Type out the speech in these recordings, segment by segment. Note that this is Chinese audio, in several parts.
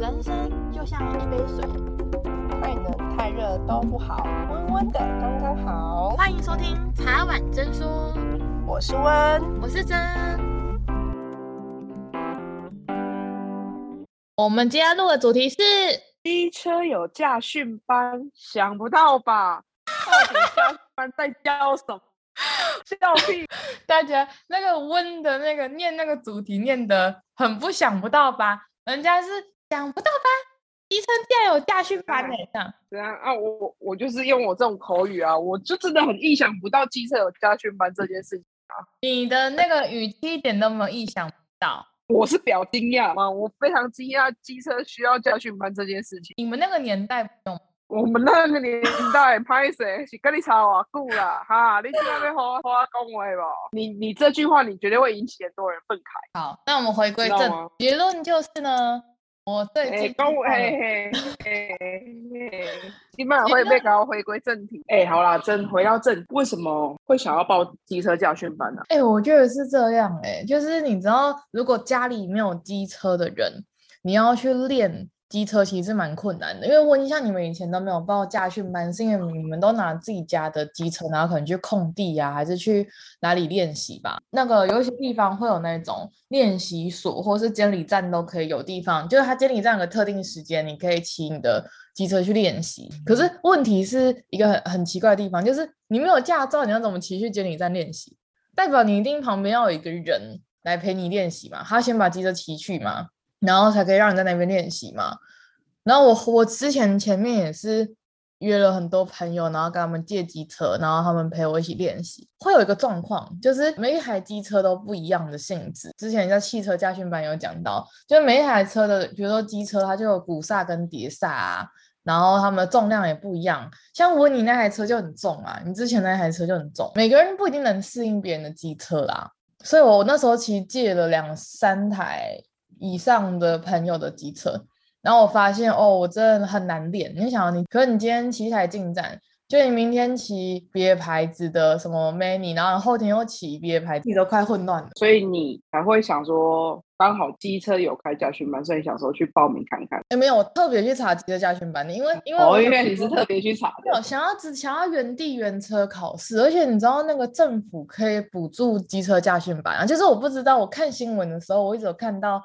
人生就像一杯水，太冷太热都不好，温温的刚刚好。欢迎收听茶碗真说，我是温，我是真。我们今天录的主题是机车有驾训班，想不到吧？到底驾训班在教什么？笑屁！大家那个温的那个念那个主题念得很不想不到吧？人家是想不到吧？机车竟然有驾训班呢？这样对啊啊！我我就是用我这种口语啊，我就真的很意想不到机车有驾训班这件事情啊。你的那个语气一点都没有意想不到，我是表惊讶吗？我非常惊讶机车需要驾训班这件事情。你们那个年代不用。我们那个年代，拍谁是跟你吵啊久啦？哈，你今天要好好讲话吧？你你这句话，你绝对会引起很多人愤慨。好，那我们回归正，结论就是呢，我对这句话，嘿嘿嘿嘿，基本上会被搞回归正题。哎，好啦，真回到正，为什么会想要报机车驾训班呢？哎，我觉得是这样，哎，就是你知道，如果家里没有机车的人，你要去练。机车其实是蛮困难的，因为问一下你们以前都没有报驾训班，是因为你们都拿自己家的机车，然后可能去空地呀、啊，还是去哪里练习吧？那个有一些地方会有那种练习所，或是监理站都可以有地方，就是它监理站有个特定时间，你可以骑你的机车去练习。可是问题是一个很很奇怪的地方，就是你没有驾照，你要怎么骑去监理站练习？代表你一定旁边要有一个人来陪你练习嘛？他先把机车骑去嘛？然后才可以让你在那边练习嘛。然后我我之前前面也是约了很多朋友，然后跟他们借机车，然后他们陪我一起练习。会有一个状况，就是每一台机车都不一样的性质。之前在汽车驾训班有讲到，就是每一台车的，比如说机车，它就有鼓刹跟碟刹啊，然后它们的重量也不一样。像我你那台车就很重啊，你之前那台车就很重。每个人不一定能适应别人的机车啦，所以我那时候其实借了两三台。以上的朋友的机车，然后我发现哦，我真的很难练。你想，你可是你今天骑一台进站，就你明天骑别牌子的什么 Many，然后后天又骑别牌子，你都快混乱了。所以你才会想说，刚好机车有开驾训班，所以想说去报名看看。哎，没有，我特别去查机车驾训班的，因为因为我以为你是特别去查的，没有想要只想要原地原车考试，而且你知道那个政府可以补助机车驾训班啊，就是我不知道，我看新闻的时候，我一直有看到。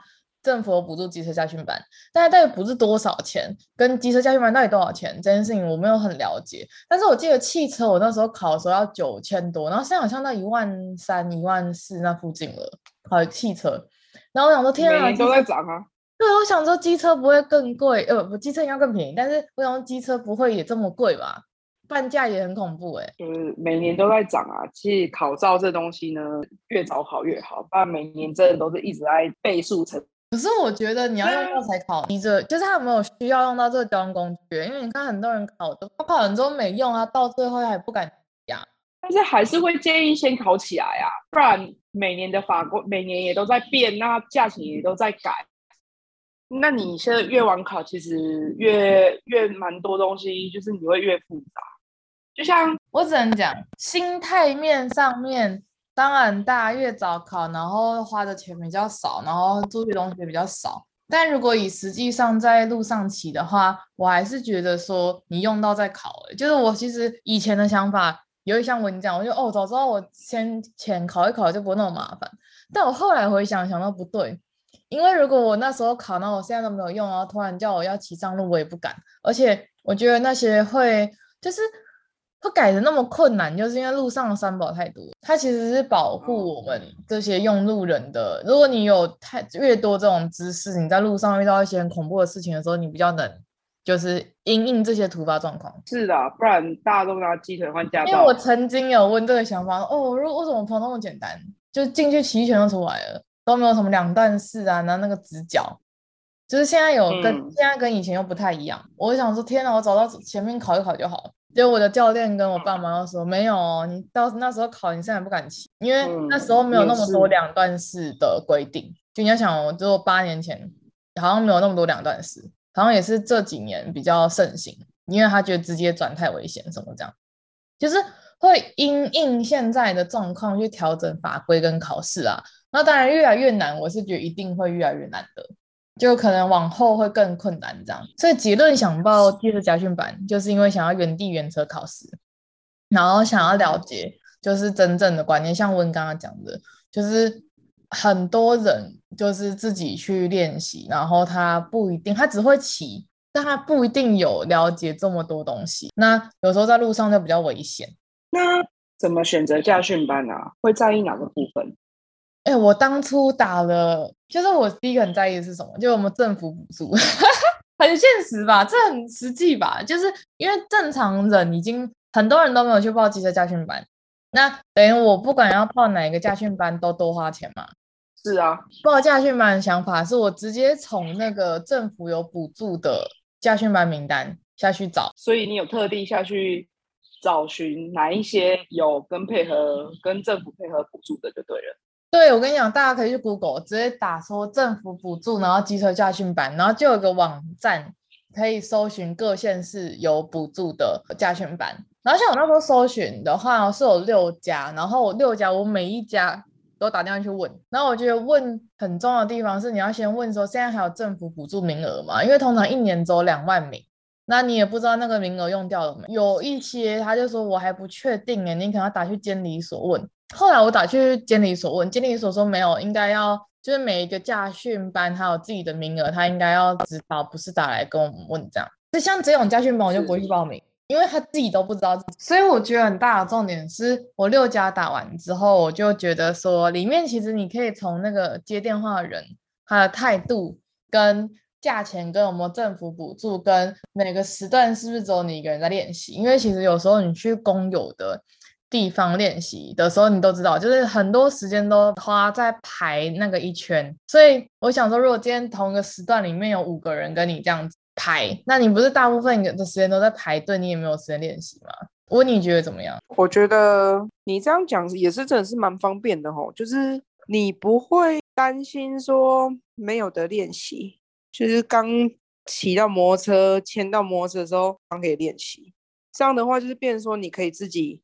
政府有补助机车驾训班，但是到底补助多少钱？跟机车驾训班到底多少钱？这件事情我没有很了解。但是我记得汽车我那时候考的时候要九千多，然后现在好像到一万三、一万四那附近了。考汽车，然后我想说，天啊，每年都在涨啊。对，我想说机车不会更贵，呃，不，机车应该更便宜。但是我想说机车不会也这么贵吧？半价也很恐怖哎、欸。就是每年都在涨啊。其实考照这东西呢，越早考越好，不然每年真的都是一直在倍数成。可是我觉得你要用到才考，你这就是他有没有需要用到这个交通工具？因为你看很多人考都考完之后没用啊，到最后还不敢呀。但是还是会建议先考起来啊，不然每年的法规每年也都在变，那价钱也都在改。那你现在越晚考，其实越越蛮多东西，就是你会越复杂。就像我只能讲心态面上面。当然，大家越早考，然后花的钱比较少，然后注意东西比较少。但如果以实际上在路上骑的话，我还是觉得说你用到再考。就是我其实以前的想法，有一像我跟你讲，我就哦，早知道我先前考一考就不那么麻烦。但我后来回想想到不对，因为如果我那时候考，那我现在都没有用，然后突然叫我要骑上路，我也不敢。而且我觉得那些会就是。会改的那么困难，就是因为路上的三宝太多。它其实是保护我们这些用路人的。如果你有太越多这种知识，你在路上遇到一些很恐怖的事情的时候，你比较能就是因应这些突发状况。是的，不然大家都拿鸡腿换驾照。因为我曾经有问这个想法，哦，如果为什么跑那么简单，就进去骑一拳就出来了，都没有什么两段式啊，然后那个直角，就是现在有跟、嗯、现在跟以前又不太一样。我想说，天哪，我找到前面考一考就好了。就我的教练跟我爸妈都说，没有，你到那时候考，你现在不敢骑，因为那时候没有那么多两段式的规定。就你要想，我就八年前好像没有那么多两段式，好像也是这几年比较盛行，因为他觉得直接转太危险，什么这样，就是会因应现在的状况去调整法规跟考试啊。那当然越来越难，我是觉得一定会越来越难的。就可能往后会更困难这样。所以结论想报机车驾训班，就是因为想要原地原车考试，然后想要了解就是真正的观念，像温刚刚讲的，就是很多人就是自己去练习，然后他不一定，他只会骑，但他不一定有了解这么多东西。那有时候在路上就比较危险。那怎么选择驾训班啊？会在意哪个部分？哎、欸，我当初打了，就是我第一个很在意的是什么？就我们政府补助，很现实吧？这很实际吧？就是因为正常人已经很多人都没有去报机车驾训班，那等于我不管要报哪一个驾训班都多花钱嘛。是啊，报驾训班的想法是我直接从那个政府有补助的驾训班名单下去找，所以你有特地下去。找寻哪一些有跟配合跟政府配合补助的就对了。对，我跟你讲，大家可以去 Google 直接打说政府补助，然后机车驾训班，然后就有个网站可以搜寻各县市有补助的驾训班。然后像我那时候搜寻的话是有六家，然后六家我每一家都打电话去问。然后我觉得问很重要的地方是你要先问说现在还有政府补助名额吗？因为通常一年只有两万名。那你也不知道那个名额用掉了没？有一些他就说我还不确定诶，你可能要打去监理所问。后来我打去监理所问，监理所说没有，应该要就是每一个驾训班他有自己的名额，他应该要知道，不是打来跟我们问这样。就像这种驾训班我就不会去报名，因为他自己都不知道。所以我觉得很大的重点是我六家打完之后，我就觉得说里面其实你可以从那个接电话的人他的态度跟。价钱跟有没有政府补助，跟每个时段是不是只有你一个人在练习？因为其实有时候你去公有的地方练习的时候，你都知道，就是很多时间都花在排那个一圈。所以我想说，如果今天同一个时段里面有五个人跟你这样子排，那你不是大部分的时间都在排队，你也没有时间练习吗？我你觉得怎么样？我觉得你这样讲也是真的是蛮方便的吼，就是你不会担心说没有得练习。就是刚骑到摩托车，牵到摩托车的时候，刚可以练习。这样的话，就是变成说，你可以自己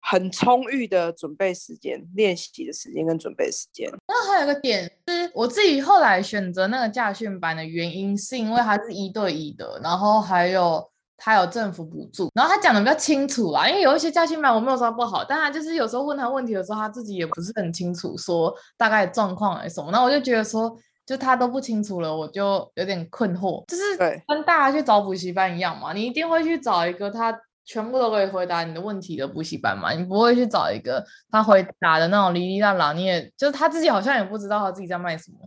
很充裕的准备时间、练习的时间跟准备时间。那还有一个点是，我自己后来选择那个驾训班的原因，是因为它是一对一的，然后还有它有政府补助，然后他讲的比较清楚啦。因为有一些驾训班我没有说不好，但他就是有时候问他问题的时候，他自己也不是很清楚，说大概状况还是什么。那我就觉得说。就他都不清楚了，我就有点困惑。就是跟大家去找补习班一样嘛，你一定会去找一个他全部都可以回答你的问题的补习班嘛，你不会去找一个他回答的那种哩哩啦啦，你也就是他自己好像也不知道他自己在卖什么，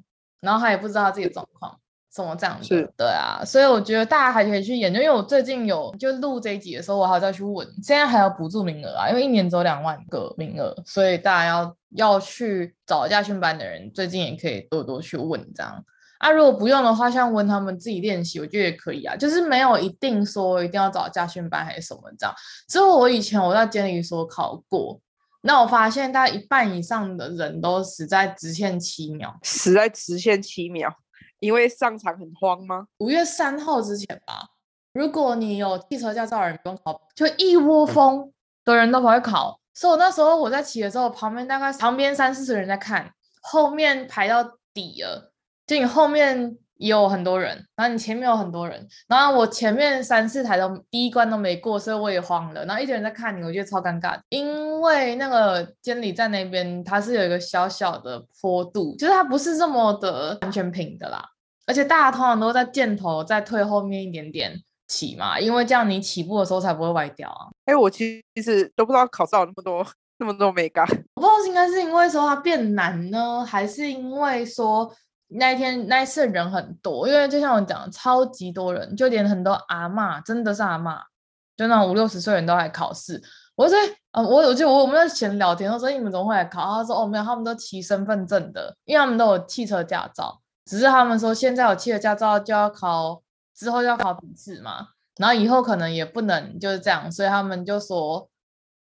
然后他也不知道他自己的状况。怎么这样子？是对啊，所以我觉得大家还可以去研究，因为我最近有就录这一集的时候，我还要去问，现在还有补助名额啊，因为一年只有两万个名额，所以大家要要去找驾训班的人，最近也可以多多去问这样啊。如果不用的话，像问他们自己练习，我觉得也可以啊，就是没有一定说一定要找家训班还是什么这样。之后我以前我在监理所考过，那我发现大概一半以上的人都死在直线七秒，死在直线七秒。因为上场很慌吗？五月三号之前吧。如果你有汽车驾照的人不用考，就一窝蜂的人都跑去考。所以我那时候我在骑的时候，旁边大概旁边三四十人在看，后面排到底了，就你后面也有很多人，然后你前面有很多人，然后我前面三四台都第一关都没过，所以我也慌了。然后一堆人在看你，我觉得超尴尬，因为那个监理站那边它是有一个小小的坡度，就是它不是这么的完全平的啦。而且大家通常都在箭头再退后面一点点起嘛，因为这样你起步的时候才不会歪掉啊。哎、欸，我其实都不知道考照那么多那么多美感，我不知道是应该是因为说它变难呢，还是因为说那一天那一次人很多，因为就像我讲，超级多人，就连很多阿嬷，真的是阿嬷，就那种五六十岁人都来考试。我说，啊，我我就我我们在闲聊天，我说你们怎么会来考？他说哦没有，他们都骑身份证的，因为他们都有汽车驾照。只是他们说现在有汽车驾照就要考，之后就要考笔试嘛，然后以后可能也不能就是这样，所以他们就说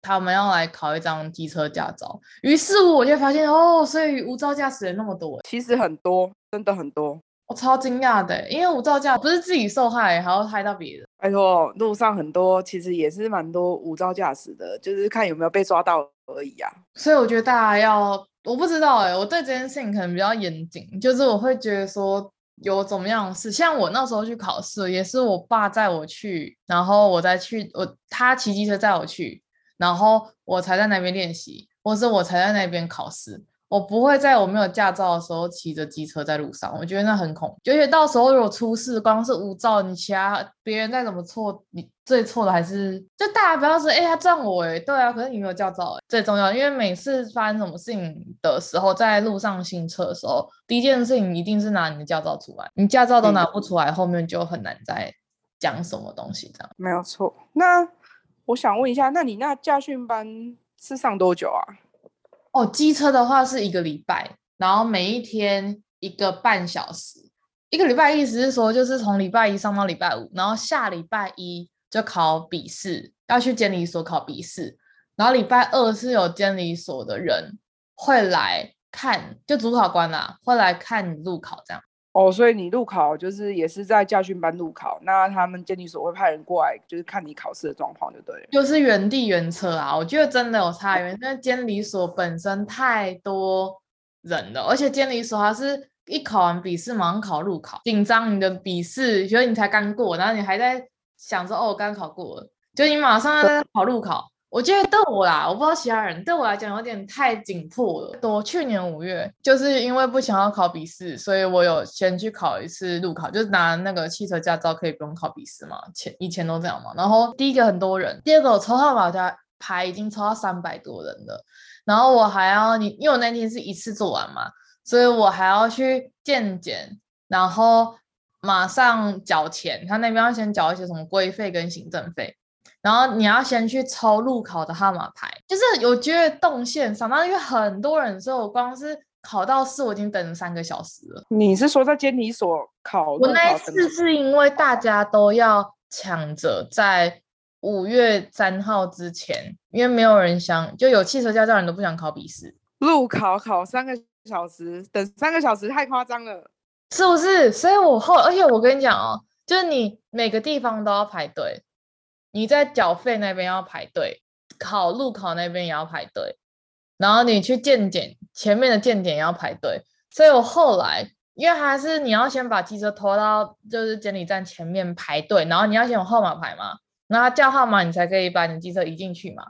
他们要来考一张机车驾照。于是我就发现哦，所以无照驾驶人那么多，其实很多，真的很多，我超惊讶的，因为无照驾不是自己受害，还要害到别人。拜托，路上很多其实也是蛮多无照驾驶的，就是看有没有被抓到而已啊。所以我觉得大家要。我不知道哎、欸，我对这件事情可能比较严谨，就是我会觉得说，有怎么样的事，像我那时候去考试，也是我爸载我去，然后我再去，我他骑机车载我去，然后我才在那边练习，或是我才在那边考试。我不会在我没有驾照的时候骑着机车在路上，我觉得那很恐怖。而且到时候如果出事，光是无照，你其他别人再怎么错，你最错的还是就大家不要说，哎、欸，他撞我，哎，对啊，可是你没有驾照，哎，最重要，因为每次发生什么事情的时候，在路上行车的时候，第一件事情一定是拿你的驾照出来，你驾照都拿不出来，嗯、后面就很难再讲什么东西这样。没有错。那我想问一下，那你那驾训班是上多久啊？哦，机车的话是一个礼拜，然后每一天一个半小时。一个礼拜意思是说，就是从礼拜一上到礼拜五，然后下礼拜一就考笔试，要去监理所考笔试。然后礼拜二是有监理所的人会来看，就主考官啊会来看你路考这样。哦，所以你路考就是也是在驾训班路考，那他们监理所会派人过来，就是看你考试的状况，就对了。就是原地原车啊，我觉得真的有差远，因为监理所本身太多人了，而且监理所它是一考完笔试马上考路考，紧张你的笔试，觉得你才刚过，然后你还在想说哦，我刚考过，就你马上要在考路考。我觉得对我啦，我不知道其他人，对我来讲有点太紧迫了。我去年五月就是因为不想要考笔试，所以我有先去考一次路考，就是拿那个汽车驾照可以不用考笔试嘛。前以前都这样嘛。然后第一个很多人，第二个我抽号码家牌已经抽到三百多人了，然后我还要你，因为我那天是一次做完嘛，所以我还要去见检，然后马上缴钱，他那边要先缴一些什么规费跟行政费。然后你要先去抽路考的号码牌，就是我觉得动线上，那因为很多人说，我光是考到试，我已经等了三个小时了。你是说在监理所考？我那一次是因为大家都要抢着在五月三号之前，因为没有人想，就有汽车驾照人都不想考笔试。路考考三个小时，等三个小时太夸张了，是不是？所以我后，而且我跟你讲哦，就是你每个地方都要排队。你在缴费那边要排队，考路考那边也要排队，然后你去健检前面的健检也要排队，所以我后来因为还是你要先把机车拖到就是监理站前面排队，然后你要先有号码牌嘛，然后叫号码你才可以把你机车移进去嘛。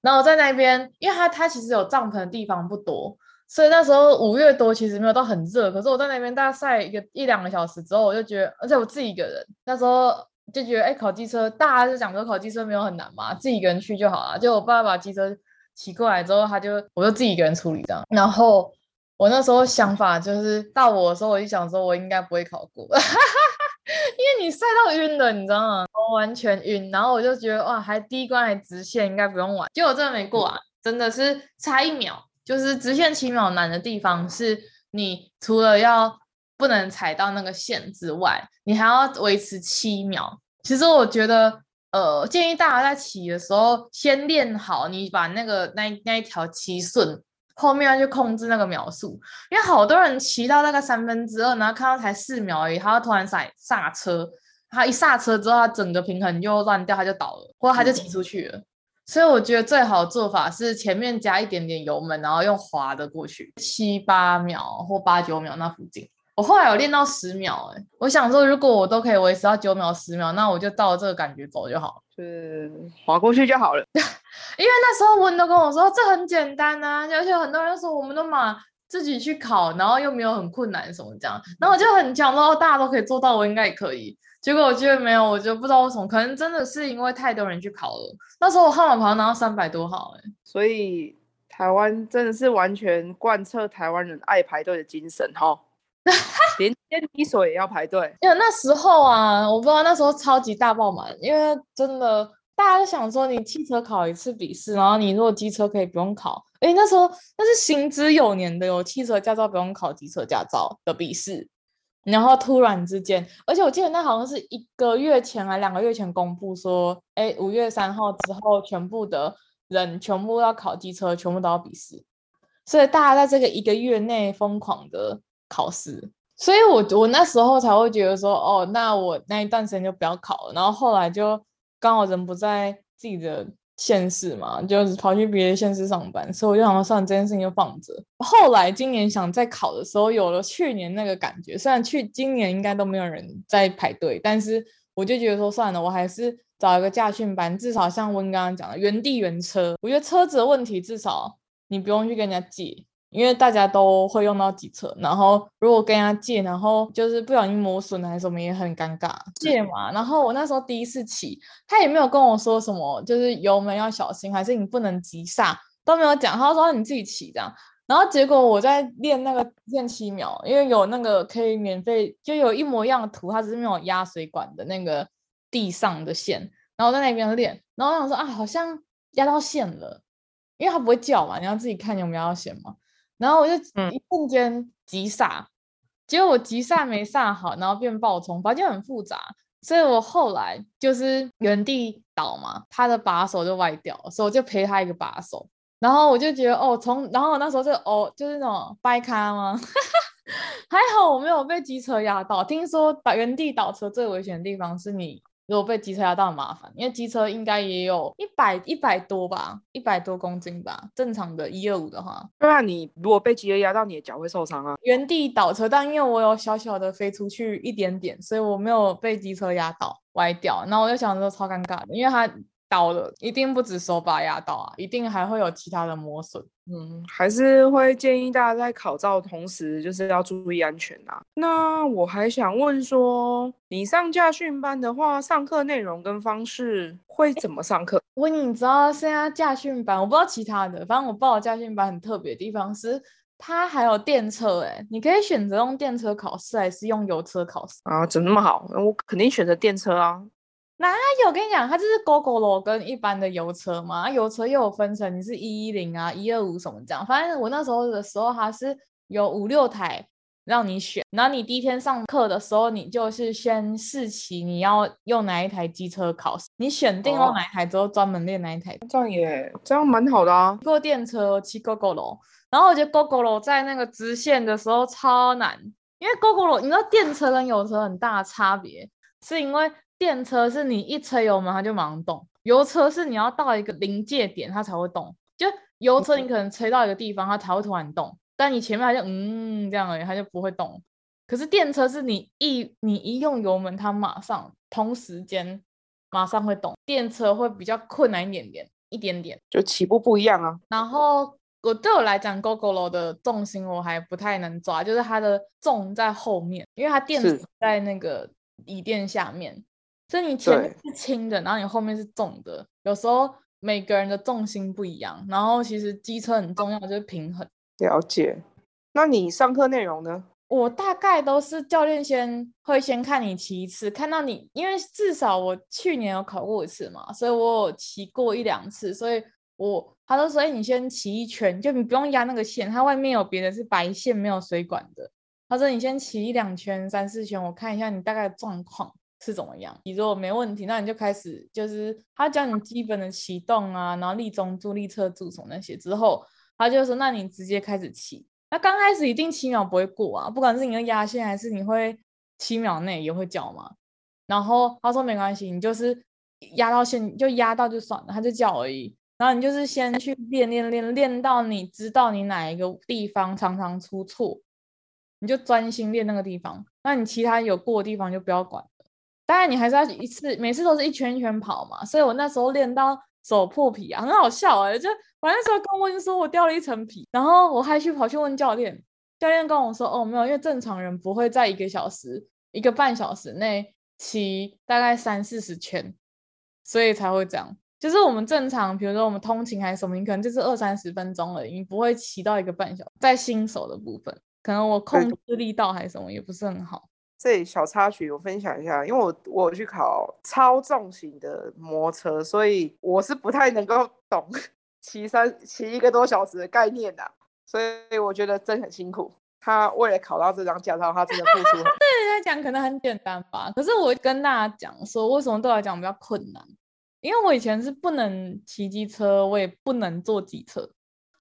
然后在那边，因为他他其实有帐篷的地方不多，所以那时候五月多其实没有到很热，可是我在那边大概晒一个一两个小时之后，我就觉得，而且我自己一个人那时候。就觉得哎，考机车，大家就讲说考机车没有很难嘛，自己一个人去就好了。就我爸爸机车骑过来之后，他就我就自己一个人处理这样。然后我那时候想法就是到我的时候，我就想说我应该不会考过，因为你晒到晕了，你知道吗？我完全晕。然后我就觉得哇，还第一关还直线，应该不用玩。结果真的没过啊，真的是差一秒。就是直线七秒难的地方是，你除了要。不能踩到那个线之外，你还要维持七秒。其实我觉得，呃，建议大家在骑的时候先练好，你把那个那那一条骑顺，后面要去控制那个秒数。因为好多人骑到那个三分之二，然后看到才四秒而已，他要突然踩刹车，他一刹车之后，他整个平衡就乱掉，他就倒了，或者他就骑出去了。嗯。所以我觉得最好的做法是前面加一点点油门，然后用滑的过去，七八秒或八九秒那附近。我后来有练到十秒，哎，我想说，如果我都可以维持到九秒、十秒，那我就照这个感觉走就好，就是滑过去就好了。因为那时候文都跟我说这很简单啊，而且很多人说我们都嘛自己去考，然后又没有很困难什么这样，然后我就很想说大家都可以做到，我应该也可以。结果我觉得没有，我就不知道为什么，可能真的是因为太多人去考了。那时候我号码牌拿到三百多号，哎，所以台湾真的是完全贯彻台湾人爱排队的精神，哈。连监理所也要排队，因为那时候啊，我不知道那时候超级大爆满，因为真的大家都想说，你汽车考一次笔试，然后你如果机车可以不用考，哎，那时候那是行之有年的，有汽车驾照不用考机车驾照的笔试，然后突然之间，而且我记得那好像是一个月前还两个月前公布说，哎，五月三号之后，全部的人全部要考机车，全部都要笔试，所以大家在这个一个月内疯狂的。考试，所以我我那时候才会觉得说，哦，那我那一段时间就不要考了。然后后来就刚好人不在自己的县市嘛，就是跑去别的县市上班，所以我就想说算了，这件事情就放着。后来今年想再考的时候，有了去年那个感觉。虽然去今年应该都没有人在排队，但是我就觉得说算了，我还是找一个驾训班，至少像温刚刚讲的原地原车。我觉得车子的问题至少你不用去跟人家借。因为大家都会用到几车，然后如果跟人家借，然后就是不小心磨损了还是什么，也很尴尬。借嘛，然后我那时候第一次骑，他也没有跟我说什么，就是油门要小心，还是你不能急刹，都没有讲。他说你自己骑这样，然后结果我在练那个练七秒，因为有那个可以免费，就有一模一样的图，它只是没有压水管的那个地上的线，然后在那边练，然后我想说啊，好像压到线了，因为它不会叫嘛，你要自己看有没有压到线嘛。然后我就一瞬间急刹，嗯、结果我急刹没刹好，然后变爆冲，反正就很复杂。所以我后来就是原地倒嘛，他的把手就歪掉了，所以我就赔他一个把手。然后我就觉得哦，从然后我那时候就哦，就是那种掰咖吗？还好我没有被机车压到。听说把原地倒车最危险的地方是你。如果被机车压到很麻烦，因为机车应该也有一百一百多吧，一百多公斤吧，正常的一二五的话。对啊，你如果被机车压到，你的脚会受伤啊。原地倒车，但因为我有小小的飞出去一点点，所以我没有被机车压倒歪掉。然后我就想说超尴尬的，因为它。倒了，一定不止手把压到啊，一定还会有其他的磨损。嗯，还是会建议大家在考照的同时，就是要注意安全啊。那我还想问说，你上驾训班的话，上课内容跟方式会怎么上课？我你知道，现在驾训班我不知道其他的，反正我报的驾训班很特别的地方是，它还有电车，哎，你可以选择用电车考试，还是用油车考试啊？怎么那么好？我肯定选择电车啊。哪有？我跟你讲，它就是 Gogoro 跟一般的油车嘛，油车又有分成，你是一一零啊、一二五什么这样。反正我那时候的时候，它是有五六台让你选。然后你第一天上课的时候，你就是先试骑，你要用哪一台机车考试。你选定用哪一台之后，专门练哪一台。这样也这样蛮好的啊。坐电车骑 Gogoro，然后我觉得 Gogoro 在那个直线的时候超难，因为 Gogoro 你知道电车跟油车很大的差别，是因为。电车是你一吹油门它就马上动，油车是你要到一个临界点它才会动。就油车你可能吹到一个地方它才会突然动，但你前面它就嗯这样而已，它就不会动。可是电车是你一你一用油门它马上同时间马上会动，电车会比较困难一点点，一点点就起步不一样啊。然后我对我来讲，GoGoLo 的重心我还不太能抓，就是它的重在后面，因为它电池在那个椅垫下面。所以你前面是轻的，然后你后面是重的。有时候每个人的重心不一样，然后其实机车很重要，就是平衡。了解。那你上课内容呢？我大概都是教练先会先看你骑一次，看到你，因为至少我去年有考过一次嘛，所以我有骑过一两次，所以我他都说，哎，你先骑一圈，就你不用压那个线，它外面有别的是白线，没有水管的。他说你先骑一两圈、三四圈，我看一下你大概的状况。是怎么样？你如果没问题，那你就开始，就是他教你基本的启动啊，然后立中柱、立侧柱什么那些之后，他就说，那你直接开始骑。那刚开始一定七秒不会过啊，不管是你的压线还是你会七秒内也会叫嘛。然后他说没关系，你就是压到线就压到就算了，他就叫而已。然后你就是先去练练练练到你知道你哪一个地方常常出错，你就专心练那个地方。那你其他有过的地方就不要管。当然，你还是要一次，每次都是一圈一圈跑嘛。所以我那时候练到手破皮啊，很好笑哎、欸。就我那时候跟我就说我掉了一层皮，然后我还去跑去问教练，教练跟我说哦没有，因为正常人不会在一个小时、一个半小时内骑大概三四十圈，所以才会这样。就是我们正常，比如说我们通勤还是什么，你可能就是二三十分钟而已，你不会骑到一个半小时。在新手的部分，可能我控制力道还是什么也不是很好。这里小插曲，我分享一下，因为我我去考超重型的摩托车，所以我是不太能够懂 骑三骑一个多小时的概念的，所以我觉得真很辛苦。他为了考到这张驾照，他真的付出。对人来讲可能很简单吧，可是我跟大家讲说，为什么对我来讲比较困难？因为我以前是不能骑机车，我也不能坐机车。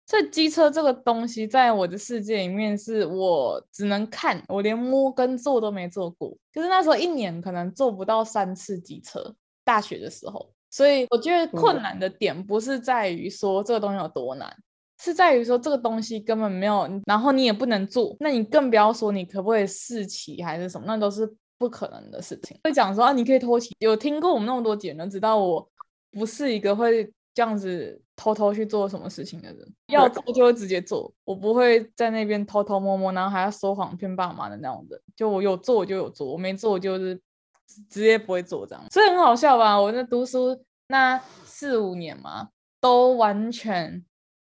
所以机车这个东西，在我的世界里面，是我只能看，我连摸跟坐都没坐过。就是那时候一年可能坐不到三次机车。大学的时候，所以我觉得困难的点不是在于说这个东西有多难，嗯、是在于说这个东西根本没有，然后你也不能做，那你更不要说你可不可以试骑还是什么，那都是不可能的事情。会讲说啊，你可以偷骑，有听过我们那么多节人，知道我不是一个会这样子偷偷去做什么事情的人，要做就会直接做，我不会在那边偷偷摸摸，然后还要说谎骗爸妈的那种人。就我有做我就有做，我没做我就是。直接不会做这样，所以很好笑吧？我在读书那四五年嘛，都完全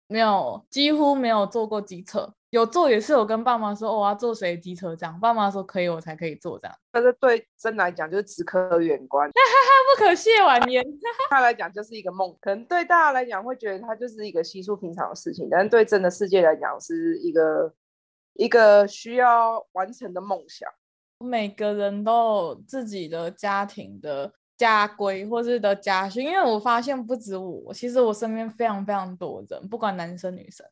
没有，几乎没有做过机车。有坐也是有跟爸妈说，哦，我要坐谁机车这样。爸妈说可以，我才可以坐这样。但是对真来讲，就是只可远观，不可亵玩焉。他来讲就是一个梦，可能对大家来讲会觉得它就是一个稀疏平常的事情，但是对真的世界来讲是一个一个需要完成的梦想。每个人都有自己的家庭的家规或是的家训，因为我发现不止我，其实我身边非常非常多人，不管男生女生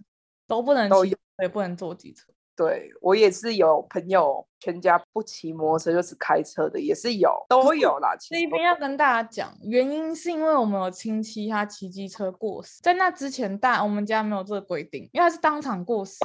都不能骑，也不能坐机车。对，我也是有朋友全家不骑摩托车就是开车的，也是有，都有啦。这边要跟大家讲，原因是因为我们有亲戚他骑机车过世，在那之前大我们家没有这个规定，因为他是当场过世。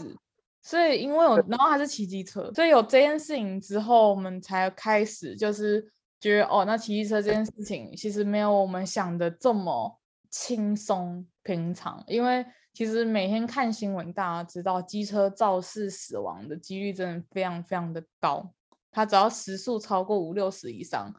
所以，因为我，然后他是骑机车，所以有这件事情之后，我们才开始就是觉得，哦，那骑机车这件事情其实没有我们想的这么轻松平常。因为其实每天看新闻，大家知道机车肇事死亡的几率真的非常非常的高，它只要时速超过五六十以上，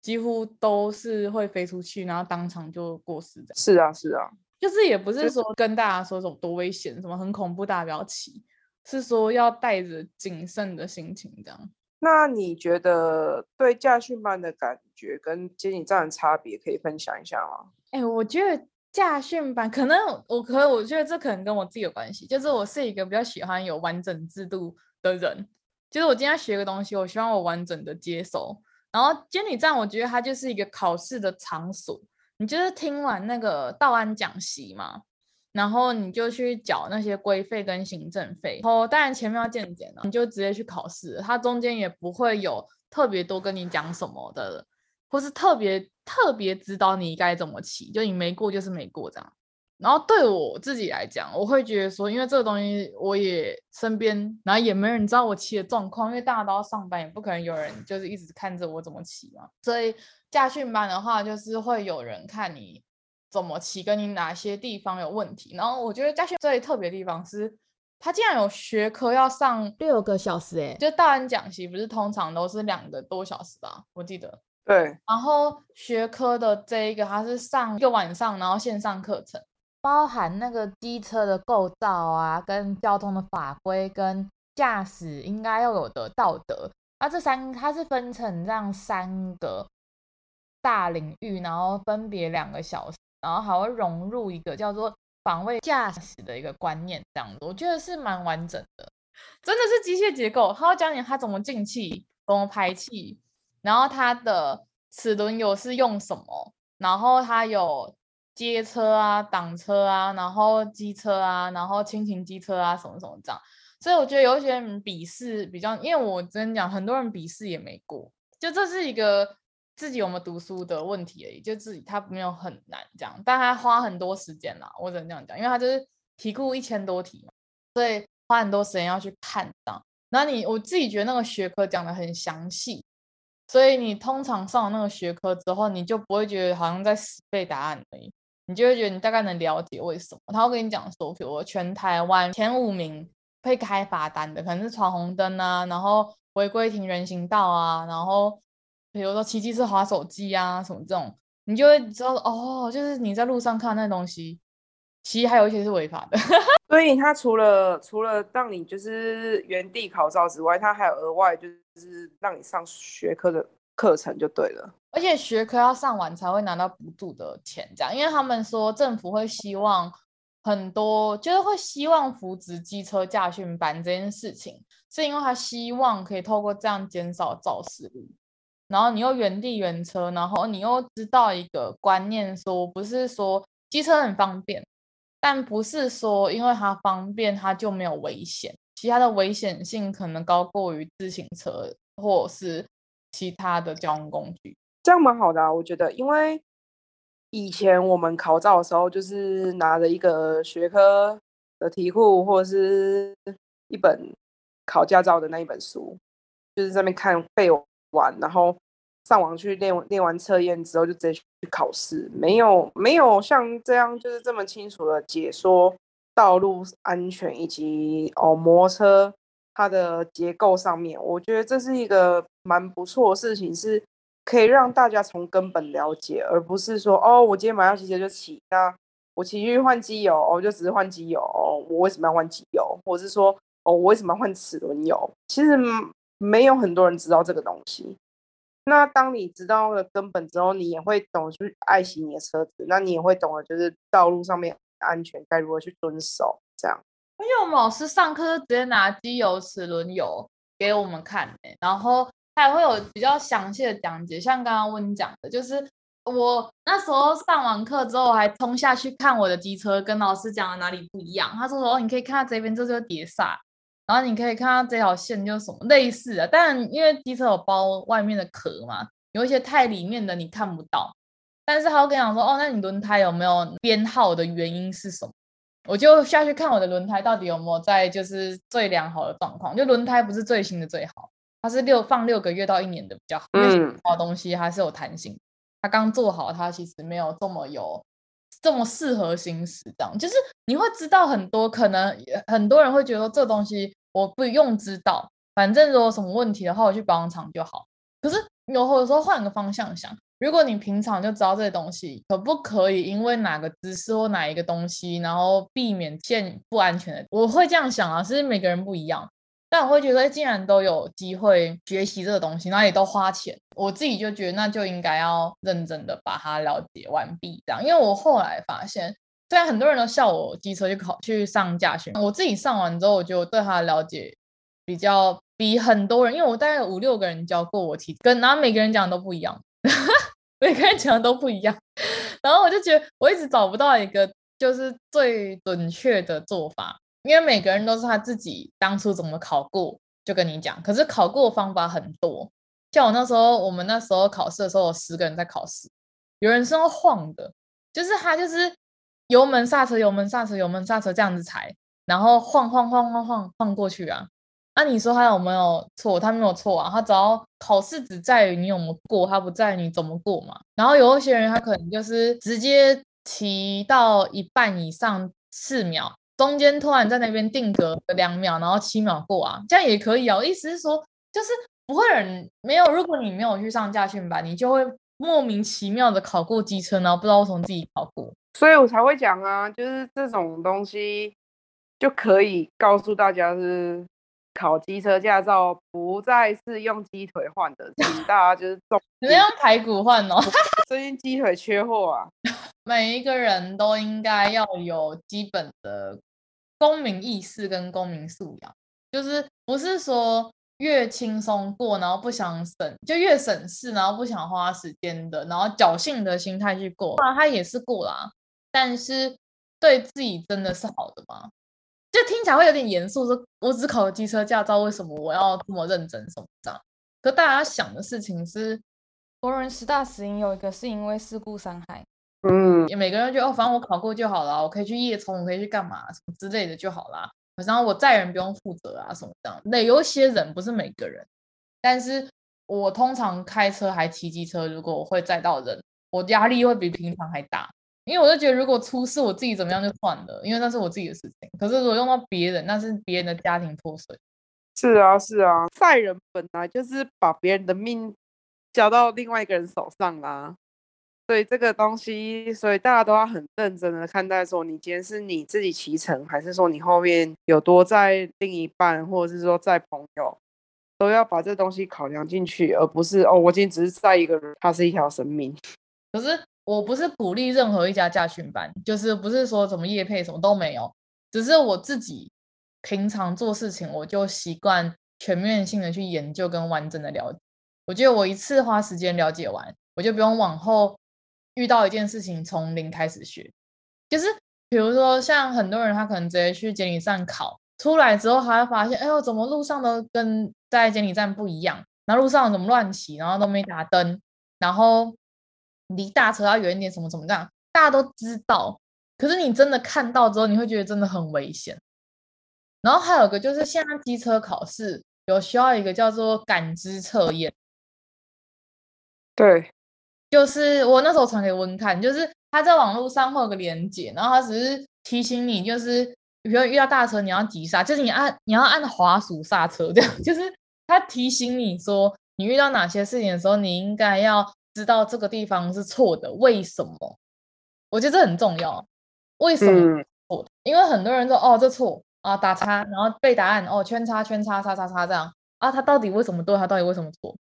几乎都是会飞出去，然后当场就过世的。是啊，是啊，就是也不是说跟大家说什么多危险，什么很恐怖，大家不要骑。是说要带着谨慎的心情这样。那你觉得对驾训班的感觉跟接警站的差别，可以分享一下吗？哎、欸，我觉得驾训班可能我可我觉得这可能跟我自己有关系，就是我是一个比较喜欢有完整制度的人，就是我今天学个东西，我希望我完整的接收。然后监理站，我觉得它就是一个考试的场所，你就是听完那个道安讲习嘛。然后你就去缴那些规费跟行政费，然后当然前面要健检了，你就直接去考试，它中间也不会有特别多跟你讲什么的，或是特别特别指导你该怎么骑，就你没过就是没过这样。然后对我自己来讲，我会觉得说，因为这个东西我也身边，然后也没人知道我骑的状况，因为大家都要上班，也不可能有人就是一直看着我怎么骑嘛。所以驾训班的话，就是会有人看你。怎么骑，跟你哪些地方有问题？然后我觉得驾训最特别的地方是，他竟然有学科要上六个小时，哎，就大人讲习不是通常都是两个多小时吧？我记得。对。然后学科的这一个，它是上一个晚上，然后线上课程，包含那个机车的构造啊，跟交通的法规，跟驾驶应该要有的道德。那这三，它是分成这样三个大领域，然后分别两个小时。然后还会融入一个叫做防卫驾驶的一个观念，这样子我觉得是蛮完整的，真的是机械结构。他会教你他怎么进气，怎么排气，然后它的齿轮油是用什么，然后它有街车啊、挡车啊，然后机车啊，然后轻型机车啊，什么什么这样。所以我觉得有些人笔试比较，因为我真讲，很多人笔试也没过，就这是一个。自己有没有读书的问题而已，就自己他没有很难这样，但他花很多时间啦，我只能这样讲，因为他就是题库一千多题嘛，所以花很多时间要去看到。那。你我自己觉得那个学科讲的很详细，所以你通常上了那个学科之后，你就不会觉得好像在死背答案而已，你就会觉得你大概能了解为什么。他会跟你讲说，比如全台湾前五名会开罚单的，可能是闯红灯啊，然后违规停人行道啊，然后。比如说骑机车滑手机啊，什么这种，你就会知道哦，就是你在路上看那东西，其实还有一些是违法的。所以它除了除了让你就是原地考照之外，它还有额外就是是让你上学科的课程就对了。而且学科要上完才会拿到补助的钱，这样，因为他们说政府会希望很多，就是会希望扶植机车驾训班这件事情，是因为他希望可以透过这样减少肇事率。然后你又原地原车，然后你又知道一个观念说，说不是说机车很方便，但不是说因为它方便它就没有危险，其他的危险性可能高过于自行车或是其他的交通工具。这样蛮好的啊，我觉得，因为以前我们考照的时候，就是拿着一个学科的题库，或者是一本考驾照的那一本书，就是在那边看背完，然后上网去练练完测验之后，就直接去考试，没有没有像这样就是这么清楚的解说道路安全以及哦摩托车它的结构上面，我觉得这是一个蛮不错的事情，是。可以让大家从根本了解，而不是说哦，我今天买到汽车就骑，那我骑去换机油，哦，就只是换机油，我为什么要换机油？或者是说，哦，我为什么要换齿轮油？其实没有很多人知道这个东西。那当你知道了根本之后，你也会懂去爱惜你的车子，那你也会懂得就是道路上面安全该如何去遵守。这样，因为我们老师上课直接拿机油、齿轮油给我们看，然后。还会有比较详细的讲解，像刚刚温讲的，就是我那时候上完课之后，还冲下去看我的机车，跟老师讲的哪里不一样。他说：“哦，你可以看到这边这就是碟刹，然后你可以看到这条线就是什么类似的。但因为机车有包外面的壳嘛，有一些太里面的你看不到。但是他会跟你讲说：哦，那你轮胎有没有编号的原因是什么？我就下去看我的轮胎到底有没有在就是最良好的状况，就轮胎不是最新的最好。”它是六放六个月到一年的比较好，因为好东西它是有弹性。它刚做好，它其实没有这么有这么适合行驶。这样就是你会知道很多，可能很多人会觉得这东西我不用知道，反正如果有什么问题的话，我去保养厂就好。可是有的时候换个方向想，如果你平常就知道这些东西，可不可以因为哪个姿势或哪一个东西，然后避免见不安全的？我会这样想啊，是每个人不一样。但我会觉得，既然都有机会学习这个东西，那也都花钱，我自己就觉得那就应该要认真的把它了解完毕。这样，因为我后来发现，虽然很多人都笑我机车去考去上驾训，我自己上完之后，我就对它了解比较比很多人，因为我大概五六个人教过我骑，跟然后每个人讲都不一样，每个人讲的都不一样，然后我就觉得我一直找不到一个就是最准确的做法。因为每个人都是他自己当初怎么考过，就跟你讲。可是考过的方法很多，像我那时候，我们那时候考试的时候，有十个人在考试，有人是用晃的，就是他就是油门刹车、油门刹车、油门刹车这样子踩，然后晃晃晃晃晃晃过去啊。那、你说他有没有错？他没有错啊，他只要考试只在于你有没有过，他不在于你怎么过嘛。然后有一些人他可能就是直接骑到一半以上四秒。中间突然在那边定格两秒，然后七秒过啊，这样也可以啊。意思是说，就是不会人没有，如果你没有去上驾训班，你就会莫名其妙的考过机车，然后不知道为什么自己考过。所以我才会讲啊，就是这种东西就可以告诉大家是考机车驾照不再是用鸡腿换的，请 大家就是重你们用排骨换哦。最近鸡腿缺货啊，每一个人都应该要有基本的。公民意识跟公民素养，就是不是说越轻松过，然后不想省，就越省事，然后不想花时间的，然后侥幸的心态去过，那他也是过啦。但是对自己真的是好的吗？就听起来会有点严肃，说我只考了机车驾照，为什么我要这么认真什么这样？可大家想的事情是，国人十大死因有一个是因为事故伤害。嗯，也每个人觉得哦，反正我考过就好了，我可以去夜冲，我可以去干嘛什么之类的就好啦。然后我载人不用负责啊，什么这样。那有一些人不是每个人，但是我通常开车还骑机车，如果我会载到人，我压力会比平常还大，因为我就觉得如果出事我自己怎么样就算了，因为那是我自己的事情。可是如果用到别人，那是别人的家庭破碎。是啊，是啊，赛人本来就是把别人的命交到另外一个人手上啦。所以这个东西，所以大家都要很认真的看待，说你今天是你自己骑乘，还是说你后面有多在另一半，或者是说在朋友，都要把这东西考量进去，而不是哦，我今天只是在一个人，他是一条生命。可是我不是鼓励任何一家驾训班，就是不是说什么业配什么都没有，只是我自己平常做事情，我就习惯全面性的去研究跟完整的了解。我觉得我一次花时间了解完，我就不用往后。遇到一件事情，从零开始学，就是比如说像很多人，他可能直接去监理站考，出来之后他会发现，哎呦，怎么路上都跟在监理站不一样？然后路上怎么乱骑，然后都没打灯，然后离大车要远一点，什么什么这样，大家都知道。可是你真的看到之后，你会觉得真的很危险。然后还有一个就是，现在机车考试有需要一个叫做感知测验。对，就是我那时候传给温看，就是他在网络上会有个连结，然后他只是提醒你，就是比如遇到大车你要急刹，就是你按你要按滑鼠刹车，这样 就是他提醒你说，你遇到哪些事情的时候，你应该要知道这个地方是错的，为什么？我觉得这很重要。为什么错？嗯、因为很多人说哦，这错啊，打叉，然后背答案哦，圈叉圈叉叉叉叉这样啊，他到底为什么对？他到底为什么错？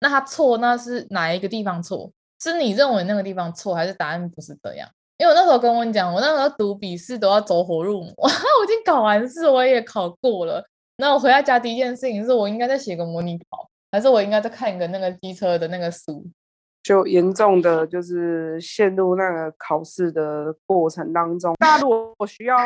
那他错，那是哪一个地方错？是你认为那个地方错，还是答案不是这样？因为我那时候跟我讲，我那时候读笔试都要走火入魔，我已经考完试，我也考过了。那我回到家第一件事情是我应该再写个模拟考，还是我应该再看一个那个机车的那个书？就严重的就是陷入那个考试的过程当中。大家如果需要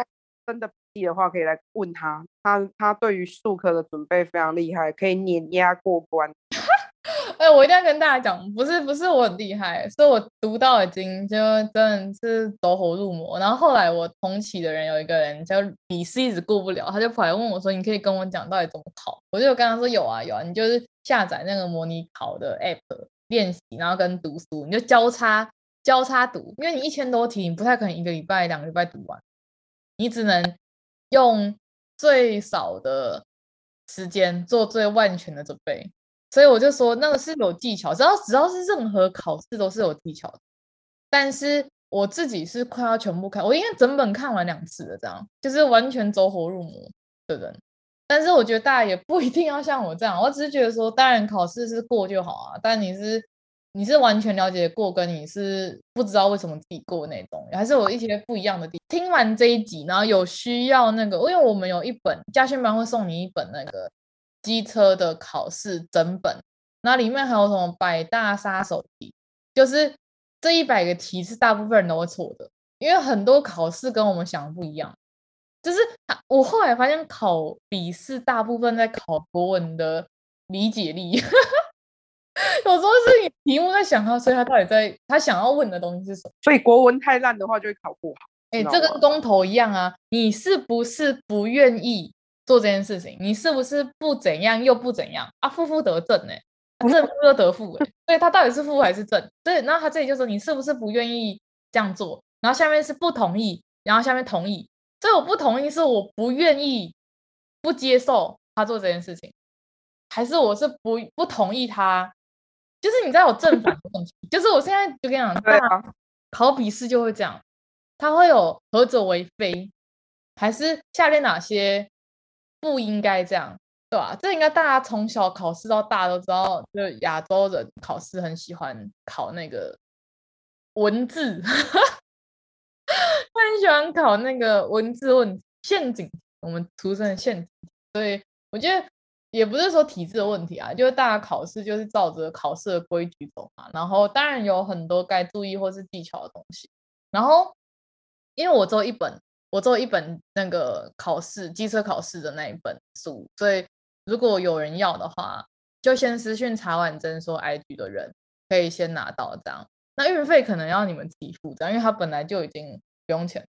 真的笔记的话，可以来问他。他他对于术科的准备非常厉害，可以碾压过关。哎，我一定要跟大家讲，不是不是我很厉害，是我读到已经就真的是走火入魔。然后后来我同期的人有一个人就笔试一直过不了，他就跑来问我说：“你可以跟我讲到底怎么考？”我就跟他说：“有啊有啊，你就是下载那个模拟考的 app。”练习，然后跟读书，你就交叉交叉读，因为你一千多题，你不太可能一个礼拜、两个礼拜读完，你只能用最少的时间做最万全的准备。所以我就说，那个是有技巧，只要只要是任何考试都是有技巧的。但是我自己是快要全部看，我应该整本看完两次的，这样就是完全走火入魔的人。但是我觉得大家也不一定要像我这样，我只是觉得说，当然考试是过就好啊。但你是你是完全了解过，跟你是不知道为什么自己过那种，还是有一些不一样的地方。听完这一集，然后有需要那个，因为我们有一本驾训班会送你一本那个机车的考试整本，那里面还有什么百大杀手题，就是这一百个题是大部分人都会错的，因为很多考试跟我们想的不一样。就是我后来发现考笔试大部分在考国文的理解力，有时候是你题目在想他，所以他到底在他想要问的东西是什么？所以国文太烂的话就会考不好。哎、欸，这跟公投一样啊，你是不是不愿意做这件事情？你是不是不怎样又不怎样啊？负负得正呢、欸？正负又得负哎、欸，所以他到底是负还是正？对，然后他这里就说你是不是不愿意这样做？然后下面是不同意，然后下面同意。所以我不同意，是我不愿意、不接受他做这件事情，还是我是不不同意他？就是你知道有正反的问题。就是我现在就跟你讲，对啊，考笔试就会这样，他会有何者为非，还是下列哪些不应该这样，对吧？这应该大家从小考试到大都知道，就亚洲人考试很喜欢考那个文字。我很喜欢考那个文字问陷阱，我们出生的陷阱，所以我觉得也不是说体制的问题啊，就是大家考试就是照着考试的规矩走嘛。然后当然有很多该注意或是技巧的东西。然后因为我做一本，我做一本那个考试机车考试的那一本书，所以如果有人要的话，就先私讯茶碗蒸说 IG 的人可以先拿到这样。那运费可能要你们自己负责，因为它本来就已经不用钱，